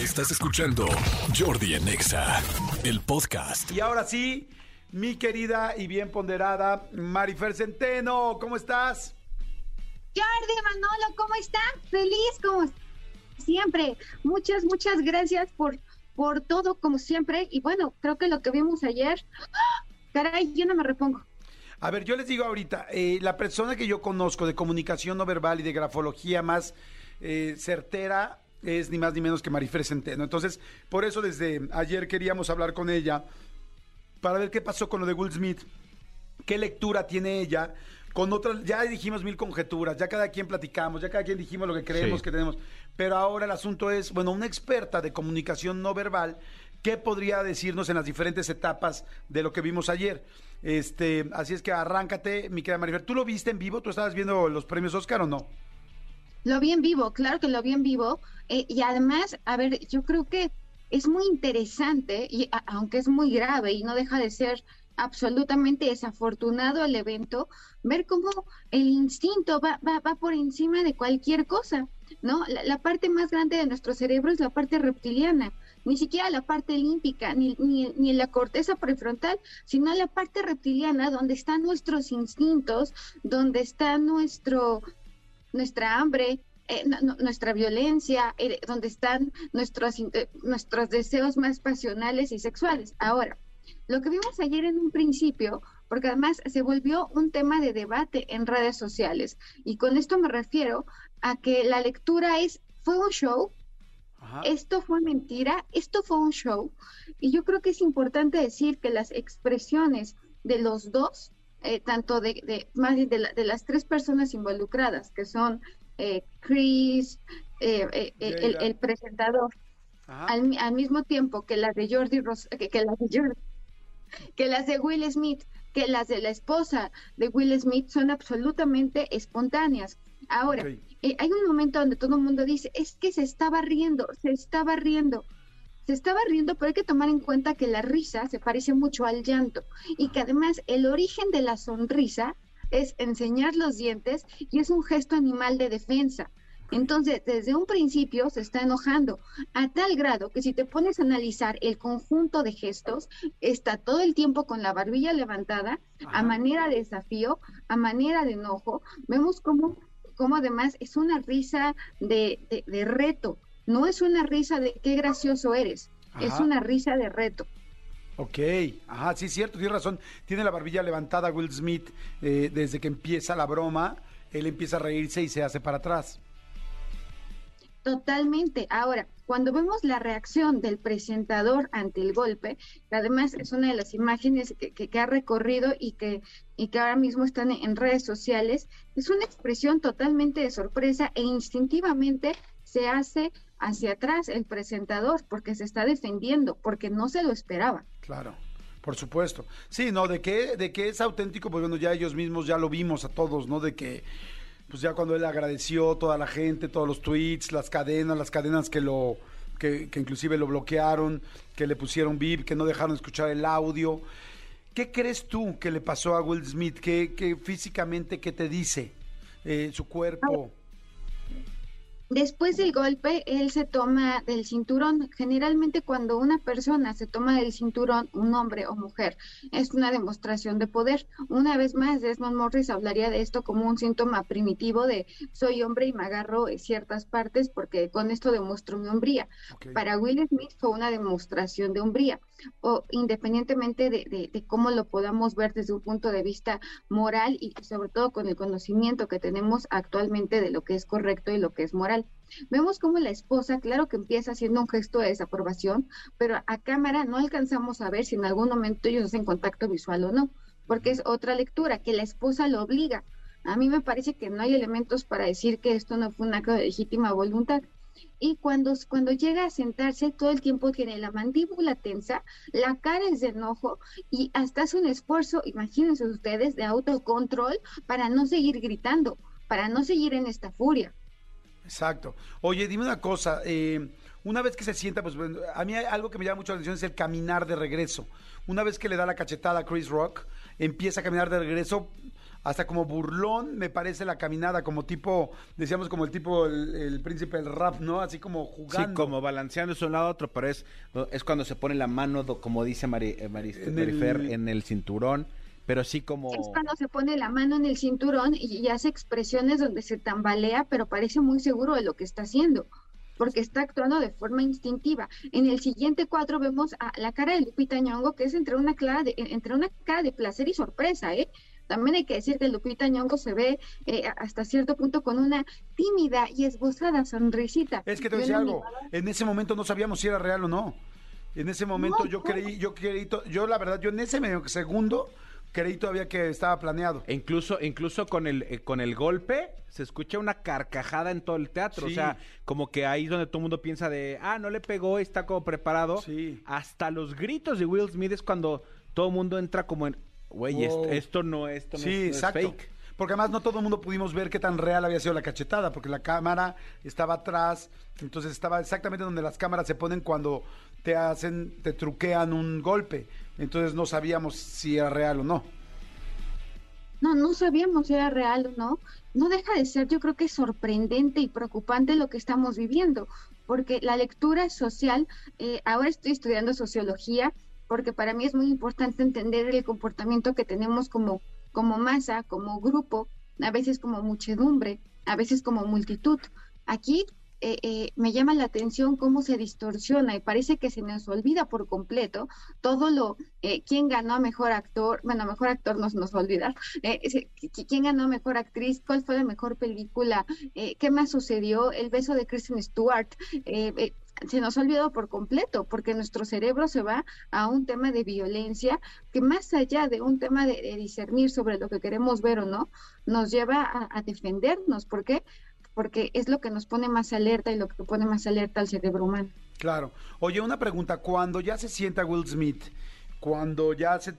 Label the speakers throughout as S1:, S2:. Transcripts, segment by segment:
S1: Estás escuchando Jordi Anexa, el podcast.
S2: Y ahora sí, mi querida y bien ponderada Marifer Centeno, ¿cómo estás?
S3: Jordi Manolo, ¿cómo está? Feliz como siempre. Muchas, muchas gracias por, por todo como siempre. Y bueno, creo que lo que vimos ayer, ¡ah! caray, yo no me repongo.
S2: A ver, yo les digo ahorita, eh, la persona que yo conozco de comunicación no verbal y de grafología más eh, certera es ni más ni menos que Marifer Centeno. Entonces, por eso desde ayer queríamos hablar con ella para ver qué pasó con lo de Will Smith, qué lectura tiene ella. Con otras, ya dijimos mil conjeturas, ya cada quien platicamos, ya cada quien dijimos lo que creemos
S1: Sí.
S2: que tenemos. Pero ahora el asunto es, bueno, una experta de comunicación no verbal, ¿qué podría decirnos en las diferentes etapas de lo que vimos ayer? Este, así es que arráncate, mi querida Marifer. ¿Tú lo viste en vivo? ¿Tú estabas viendo los premios Oscar o no?
S3: Lo vi en vivo, claro que lo vi en vivo. eh, y además, a ver, yo creo que es muy interesante, y a- aunque es muy grave y no deja de ser absolutamente desafortunado el evento, ver cómo el instinto va, va, va por encima de cualquier cosa, ¿no? La, la parte más grande de nuestro cerebro es la parte reptiliana, ni siquiera la parte límpica, ni, ni, ni la corteza prefrontal, sino la parte reptiliana donde están nuestros instintos, donde está nuestro nuestra hambre, eh, no- nuestra violencia, eh, donde están nuestros, eh, nuestros deseos más pasionales y sexuales. Ahora, lo que vimos ayer en un principio, porque además se volvió un tema de debate en redes sociales, y con esto me refiero a que la lectura es, fue un show,
S2: Ajá.
S3: esto fue mentira, esto fue un show, y yo creo que es importante decir que las expresiones de los dos, eh, tanto de, de- más de, la- de las tres personas involucradas, que son eh, Chris, eh, eh, eh, el, el presentador, al, mi- al mismo tiempo que las de Jordi Ros que, que las de Jordi, que las de Will Smith, que las de la esposa de Will Smith son absolutamente espontáneas. Ahora, eh, hay un momento donde todo el mundo dice, es que se estaba riendo, se estaba riendo. Se estaba riendo, pero hay que tomar en cuenta que la risa se parece mucho al llanto y que además el origen de la sonrisa es enseñar los dientes y es un gesto animal de defensa. Entonces, desde un principio se está enojando, a tal grado que si te pones a analizar el conjunto de gestos, está todo el tiempo con la barbilla levantada,
S2: Ajá.
S3: a manera de desafío, a manera de enojo. Vemos cómo, cómo además es una risa de, de- de reto, no es una risa de qué gracioso eres, es una risa de reto.
S2: Ok, ajá, sí, cierto, tiene razón. Tiene la barbilla levantada Will Smith eh, desde que empieza la broma. Él empieza a reírse y se hace para atrás.
S3: Totalmente. Ahora, cuando vemos la reacción del presentador ante el golpe, que además es una de las imágenes que, que- que ha recorrido y que, y que ahora mismo están en redes sociales, es una expresión totalmente de sorpresa e instintivamente se hace hacia atrás el presentador porque se está defendiendo, porque no se lo esperaba.
S2: Claro, por supuesto. Sí, no, de que, de que es auténtico, pues bueno, ya ellos mismos ya lo vimos a todos, ¿no? De que, pues ya cuando él agradeció toda la gente, todos los tweets, las cadenas, las cadenas que lo, que, que inclusive lo bloquearon, que le pusieron VIP, que no dejaron escuchar el audio. ¿Qué crees tú que le pasó a Will Smith? ¿Qué, qué físicamente, qué te dice eh, su cuerpo?
S3: Después del golpe, él se toma del cinturón. Generalmente cuando una persona se toma del cinturón, un hombre o mujer, es una demostración de poder. Una vez más, Desmond Morris hablaría de esto como un síntoma primitivo de soy hombre y me agarro en ciertas partes porque con esto demuestro mi hombría. Para Will Smith fue una demostración de hombría, o independientemente de, de- de cómo lo podamos ver desde un punto de vista moral y sobre todo con el conocimiento que tenemos actualmente de lo que es correcto y lo que es moral. Vemos como la esposa, claro que empieza haciendo un gesto de desaprobación, pero a cámara no alcanzamos a ver si en algún momento ellos hacen contacto visual o no, porque es otra lectura, que la esposa lo obliga. A mí me parece que no hay elementos para decir que esto no fue un acto de legítima voluntad. Y cuando, cuando llega a sentarse, todo el tiempo tiene la mandíbula tensa, la cara es de enojo y hasta hace un esfuerzo, imagínense ustedes, de autocontrol para no seguir gritando, para no seguir en esta furia.
S2: Exacto. Oye, dime una cosa. eh, una vez que se sienta, pues a mí algo que me llama mucho la atención es el caminar de regreso. Una vez que le da la cachetada a Chris Rock, empieza a caminar de regreso hasta como burlón, me parece la caminada, como tipo, decíamos como el tipo, el, príncipe del rap, ¿no? Así como jugando.
S4: Sí, como balanceándose de un lado a otro, pero es, es cuando se pone la mano, como dice Mari, eh, en, en el cinturón pero sí como...
S3: Es cuando se pone la mano en el cinturón y, hace expresiones donde se tambalea, pero parece muy seguro de lo que está haciendo, porque está actuando de forma instintiva. En el siguiente cuadro vemos a la cara de Lupita Ñongo, que es entre una, clara de, entre una cara de placer y sorpresa, ¿eh? También hay que decir que Lupita Ñongo se ve eh, hasta cierto punto con una tímida y esbozada sonrisita.
S2: Es que te decía algo, en ese momento no sabíamos si era real o no. En ese momento yo creí, yo creí, yo la verdad, yo en ese medio segundo creí todavía que estaba planeado.
S4: E incluso, incluso con el, eh, con el golpe se escucha una carcajada en todo el teatro. O sea, como que ahí es donde todo el mundo piensa de, ah, no le pegó, está como preparado. Sí. Hasta los gritos de Will Smith es cuando todo el mundo entra como en, güey, esto, no, esto no, es, fake.
S2: Porque además no todo el mundo pudimos ver qué tan real había sido la cachetada, porque la cámara estaba atrás, entonces estaba exactamente donde las cámaras se ponen cuando te hacen, te truquean un golpe. Entonces no sabíamos si era real o no.
S3: No, no sabíamos si era real o no. No deja de ser, yo creo que sorprendente y preocupante lo que estamos viviendo, porque la lectura social, eh, ahora estoy estudiando sociología, porque para mí es muy importante entender el comportamiento que tenemos como, como masa, como grupo, a veces como muchedumbre, a veces como multitud. Aquí eh, eh, me llama la atención cómo se distorsiona y parece que se nos olvida por completo todo lo, eh, quién ganó mejor actor, bueno, mejor actor no se nos va a olvidar, eh, quién ganó mejor actriz, cuál fue la mejor película, qué más sucedió, el beso de Kristen Stewart, se nos ha olvidado por completo, porque nuestro cerebro se va a un tema de violencia que más allá de un tema de, discernir sobre lo que queremos ver o no, nos lleva a, a defendernos. ¿Por qué? porque es lo que nos pone más alerta y lo que pone más alerta al cerebro humano.
S2: Claro. Oye, una pregunta, cuando ya se sienta Will Smith, cuando ya se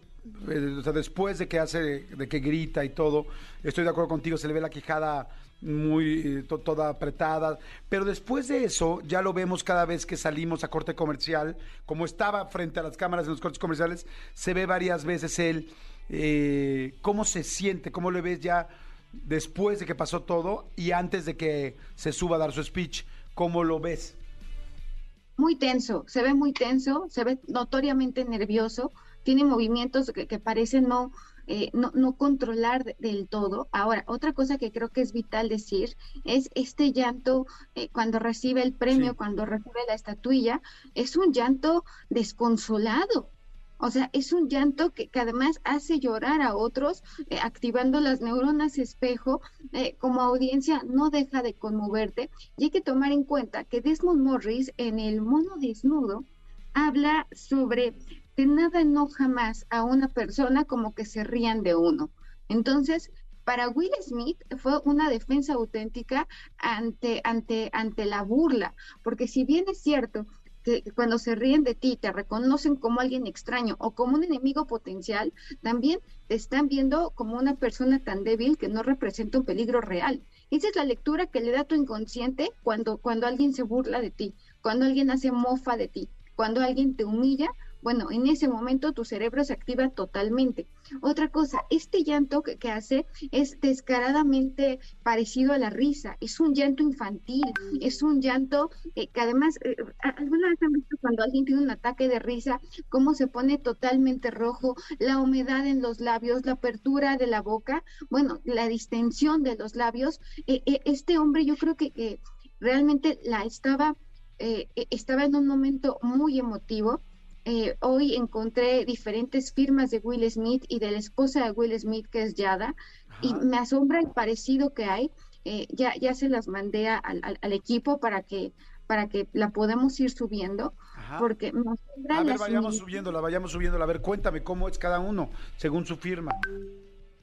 S2: eh, después de que hace, de que grita y todo, estoy de acuerdo contigo, se le ve la quijada muy eh, toda apretada, pero después de eso ya lo vemos cada vez que salimos a corte comercial, como estaba frente a las cámaras en los cortes comerciales, se ve varias veces él, eh, cómo se siente, cómo le ves ya después de que pasó todo y antes de que se suba a dar su speech. ¿Cómo lo ves?
S3: Muy tenso, se ve muy tenso, se ve notoriamente nervioso, tiene movimientos que, parecen no, eh, no, no, controlar del todo. Ahora, otra cosa que creo que es vital decir es este llanto eh, cuando recibe el premio, cuando recibe la estatuilla, es un llanto desconsolado. O sea, es un llanto que, además hace llorar a otros, eh, activando las neuronas espejo. Eh, como audiencia no deja de conmoverte. Y hay que tomar en cuenta que Desmond Morris en el mono desnudo habla sobre que nada enoja más a una persona como que se rían de uno. Entonces, para Will Smith fue una defensa auténtica ante, ante, ante la burla, porque si bien es cierto que cuando se ríen de ti te reconocen como alguien extraño o como un enemigo potencial, también te están viendo como una persona tan débil que no representa un peligro real. Esa es la lectura que le da tu inconsciente cuando, cuando alguien se burla de ti, cuando alguien hace mofa de ti, cuando alguien te humilla bueno, en ese momento tu cerebro se activa totalmente. Otra cosa, este llanto que, hace es descaradamente parecido a la risa, es un llanto infantil, es un llanto que además, eh, ¿alguna vez han visto cuando alguien tiene un ataque de risa, cómo se pone totalmente rojo, la humedad en los labios, la apertura de la boca, bueno, la distensión de los labios? Eh, eh, este hombre yo creo que, realmente la estaba... estaba en un momento muy emotivo eh, hoy encontré diferentes firmas de Will Smith y de la esposa de Will Smith, que es Yada, y me asombra el parecido que hay. Eh, ya, ya se las mandé al, al, equipo para que para que la podamos ir subiendo, porque me
S2: asombra A ver, vayamos subiéndola, vayamos subiéndola. A ver, cuéntame cómo es cada uno, según su firma.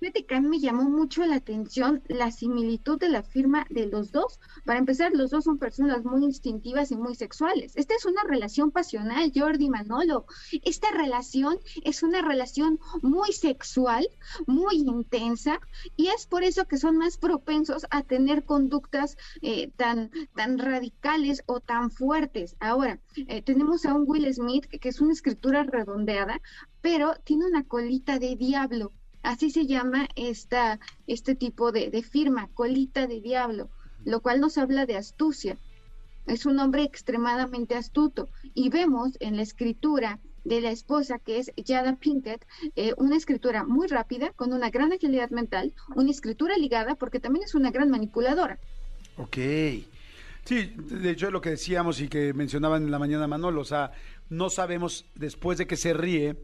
S3: Fíjate que a mí me llamó mucho la atención la similitud de la firma de los dos. Para empezar, los dos son personas muy instintivas y muy sexuales. Esta es una relación pasional, Jordi Manolo. Esta relación es una relación muy sexual, muy intensa, y es por eso que son más propensos a tener conductas eh, tan, tan radicales o tan fuertes. Ahora, eh, tenemos a un Will Smith que es una escritura redondeada, pero tiene una colita de diablo Así se llama esta, este tipo de, de firma, colita de diablo, lo cual nos habla de astucia. Es un hombre extremadamente astuto y vemos en la escritura de la esposa, que es Yada Pinkett, eh, una escritura muy rápida, con una gran agilidad mental, una escritura ligada, porque también es una gran manipuladora.
S2: Ok. Sí, de hecho lo que decíamos y que mencionaban en la mañana Manolo, o sea, no sabemos después de que se ríe,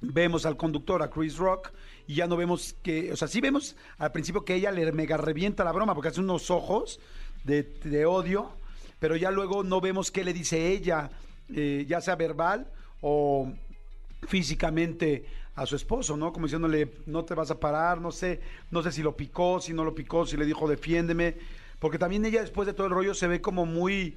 S2: vemos al conductor, a Chris Rock, y ya no vemos que, o sea, sí vemos al principio que ella le mega revienta la broma porque hace unos ojos de, odio, pero ya luego no vemos qué le dice ella, eh, ya sea verbal o físicamente a su esposo, ¿no? Como diciéndole, no te vas a parar, no sé, no sé si lo picó, si no lo picó, si le dijo, defiéndeme, porque también ella después de todo el rollo se ve como muy,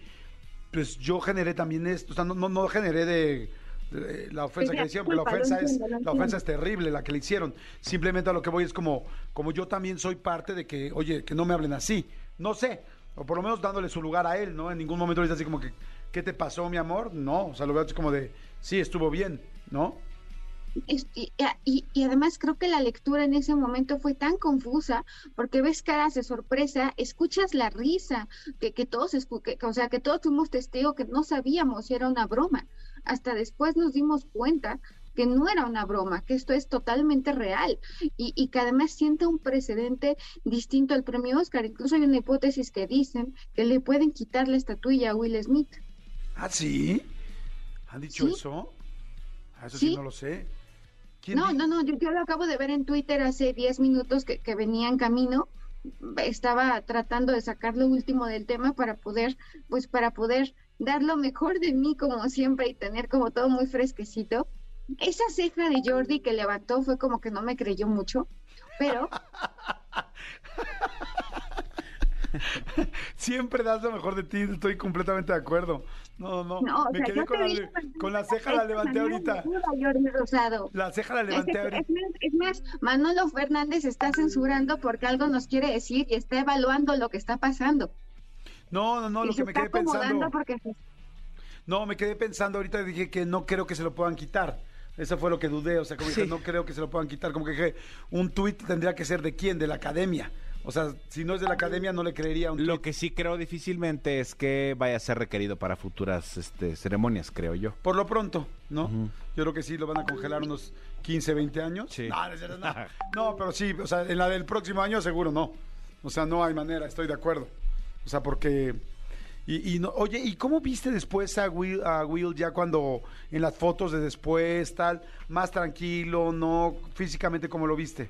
S2: pues yo generé también esto, o sea, no, no generé de, la ofensa que le hicieron, porque la ofensa es, la ofensa es terrible, la que le hicieron. Simplemente a lo que voy es como, como yo también soy parte de que, oye, que no me hablen así. No sé, o por lo menos dándole su lugar a él, ¿no? En ningún momento le dice así como que, ¿qué te pasó, mi amor? No, o sea, lo veo así como de, sí, estuvo bien, ¿no?
S3: Y, y, además creo que la lectura en ese momento fue tan confusa porque ves caras de sorpresa, escuchas la risa, que, que todos, o sea, que todos fuimos testigos que no sabíamos si era una broma. Hasta después nos dimos cuenta que no era una broma, que esto es totalmente real y, y, que además siente un precedente distinto al premio Oscar. Incluso hay una hipótesis que dicen que le pueden quitar la estatuilla a Will Smith.
S2: ¿Ah, sí? ¿Han dicho eso? Ah, eso sí no lo sé.
S3: No, no, no, yo, lo acabo de ver en Twitter hace 10 minutos que, que venía en camino. Estaba tratando de sacar lo último del tema para poder, pues para poder dar lo mejor de mí como siempre y tener como todo muy fresquecito. Esa ceja de Jordi que levantó fue como que no me creyó mucho, pero
S2: Siempre das lo mejor de ti, estoy completamente de acuerdo. No, no, me quedé con la, ceja, la levanté ahorita. La ceja la levanté ahorita.
S3: Es más, Manolo Fernández está censurando porque algo nos quiere decir y está evaluando lo que está pasando.
S2: No, no, no, lo que me quedé pensando. No, me quedé pensando ahorita, dije que no creo que se lo puedan quitar. Eso fue lo que dudé, o sea, como dije, no creo que se lo puedan quitar. Como que dije, un tuit tendría que ser de quién, de la academia. O sea, si no es de la academia, no le creería un
S4: Lo que sí creo difícilmente es que vaya a ser requerido para futuras este, ceremonias, creo yo.
S2: Por lo pronto, ¿no? Yo creo que sí lo van a congelar unos 15, 20 años.
S4: Sí.
S2: No, no, pero sí, o sea, en la del próximo año seguro no. O sea, no hay manera, estoy de acuerdo. O sea, porque... Y, y no, oye, ¿y cómo viste después a Will, a Will ya cuando en las fotos de después, tal, más tranquilo, no físicamente como lo viste?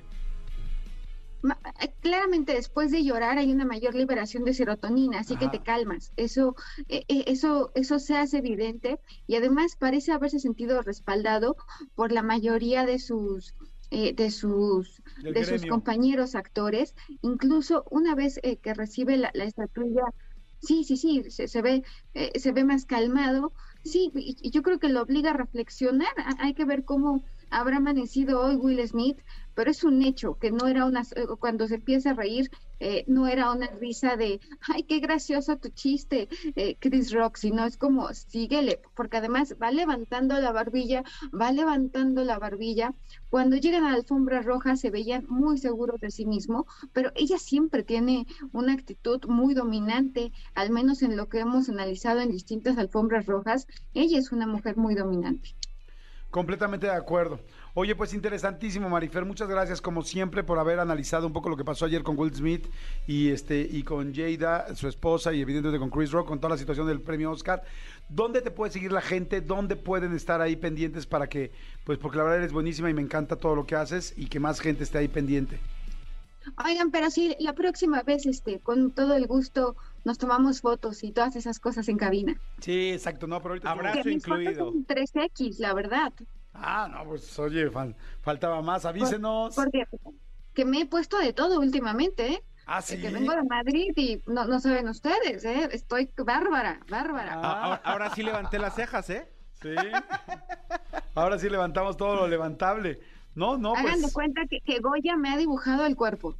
S3: Eh, claramente después de llorar hay una mayor liberación de serotonina, así que te calmas. Eso, eh, eh, eso, eso se hace evidente y además parece haberse sentido respaldado por la mayoría de sus de sus de sus compañeros actores. Incluso una vez que recibe la, la estatuilla, sí, sí, sí, se, se ve se ve más calmado. Sí, y yo creo que lo obliga a reflexionar. Hay que ver cómo habrá amanecido hoy Will Smith, pero es un hecho que no era una, eh, cuando se empieza a reír, eh, no era una risa de, ay, qué gracioso tu chiste, eh, Chris Rock, sino es como, síguele, porque además va levantando la barbilla, va levantando la barbilla. Cuando llegan a la alfombra roja se veían muy seguros de sí mismo, pero ella siempre tiene una actitud muy dominante, al menos en lo que hemos analizado en distintas alfombras rojas, ella es una mujer muy dominante.
S2: Completamente de acuerdo. Oye, pues interesantísimo, Marifer. Muchas gracias, como siempre, por haber analizado un poco lo que pasó ayer con Will Smith y este y con Jada, su esposa, y evidentemente con Chris Rock, con toda la situación del premio Oscar. ¿Dónde te puede seguir la gente? ¿Dónde pueden estar ahí pendientes para que, pues, porque la verdad eres buenísima y me encanta todo lo que haces y que más gente esté ahí pendiente?
S3: Oigan, pero sí, la próxima vez, este, con todo el gusto, nos tomamos fotos y todas esas cosas en cabina.
S2: Sí, exacto, no, pero ahorita
S4: abrazo incluido.
S3: 3X, la verdad.
S2: Ah, no, pues oye, faltaba más, avísenos.
S3: Porque, que me he puesto de todo últimamente, ¿eh?
S2: Ah, sí.
S3: Que vengo de Madrid y no, no saben ustedes, ¿eh? Estoy bárbara, bárbara.
S4: Ah, ahora, sí levanté las cejas, ¿eh?
S2: Sí. Ahora sí levantamos todo lo levantable. No, no,
S3: Hagan
S2: de
S3: pues. cuenta que, que Goya me ha dibujado el cuerpo.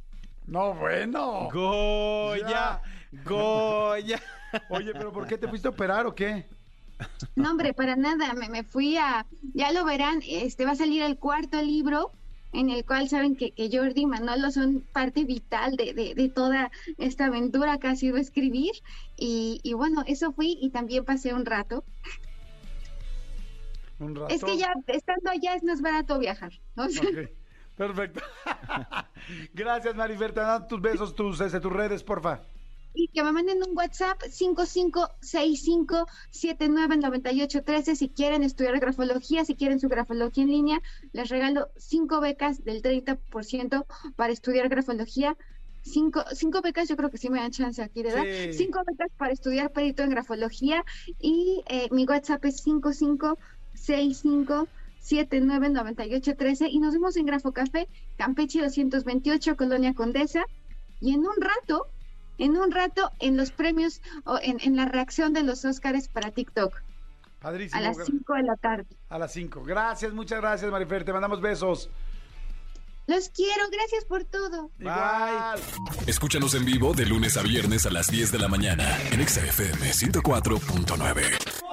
S2: No, bueno.
S4: Goya. Goya.
S2: Oye, pero ¿por qué te fuiste a operar o qué?
S3: No, hombre, para nada. Me, me fui a. Ya lo verán, este va a salir el cuarto libro en el cual saben que, que Jordi y Manolo son parte vital de, de, toda esta aventura que ha sido escribir. Y, y bueno, eso fui y también pasé un rato.
S2: Un rato.
S3: Es que ya estando allá es más barato viajar. ¿no?
S2: Perfecto. Gracias, Marifer. Te dan tus besos, tus, este, tus redes, porfa
S3: y que me manden un WhatsApp 5565799813 si quieren estudiar grafología, si quieren su grafología en línea, les regalo cinco becas del 30% para estudiar grafología. Cinco, cinco becas, yo creo que sí me dan chance aquí de dar. Cinco becas para estudiar perito en grafología y eh, mi WhatsApp es 5565 799813 y nos vemos en Grafocafé, Campeche 228, Colonia Condesa. Y en un rato en un rato en los premios o en, la reacción de los Óscares para TikTok.
S2: Padrísimo.
S3: A las 5 de la tarde.
S2: A las 5. Gracias, muchas gracias, Marifer. Te mandamos besos.
S3: Los quiero, gracias por todo.
S2: Bye.
S1: Escúchanos en vivo de lunes a viernes a las 10 de la mañana en XFM 104.9.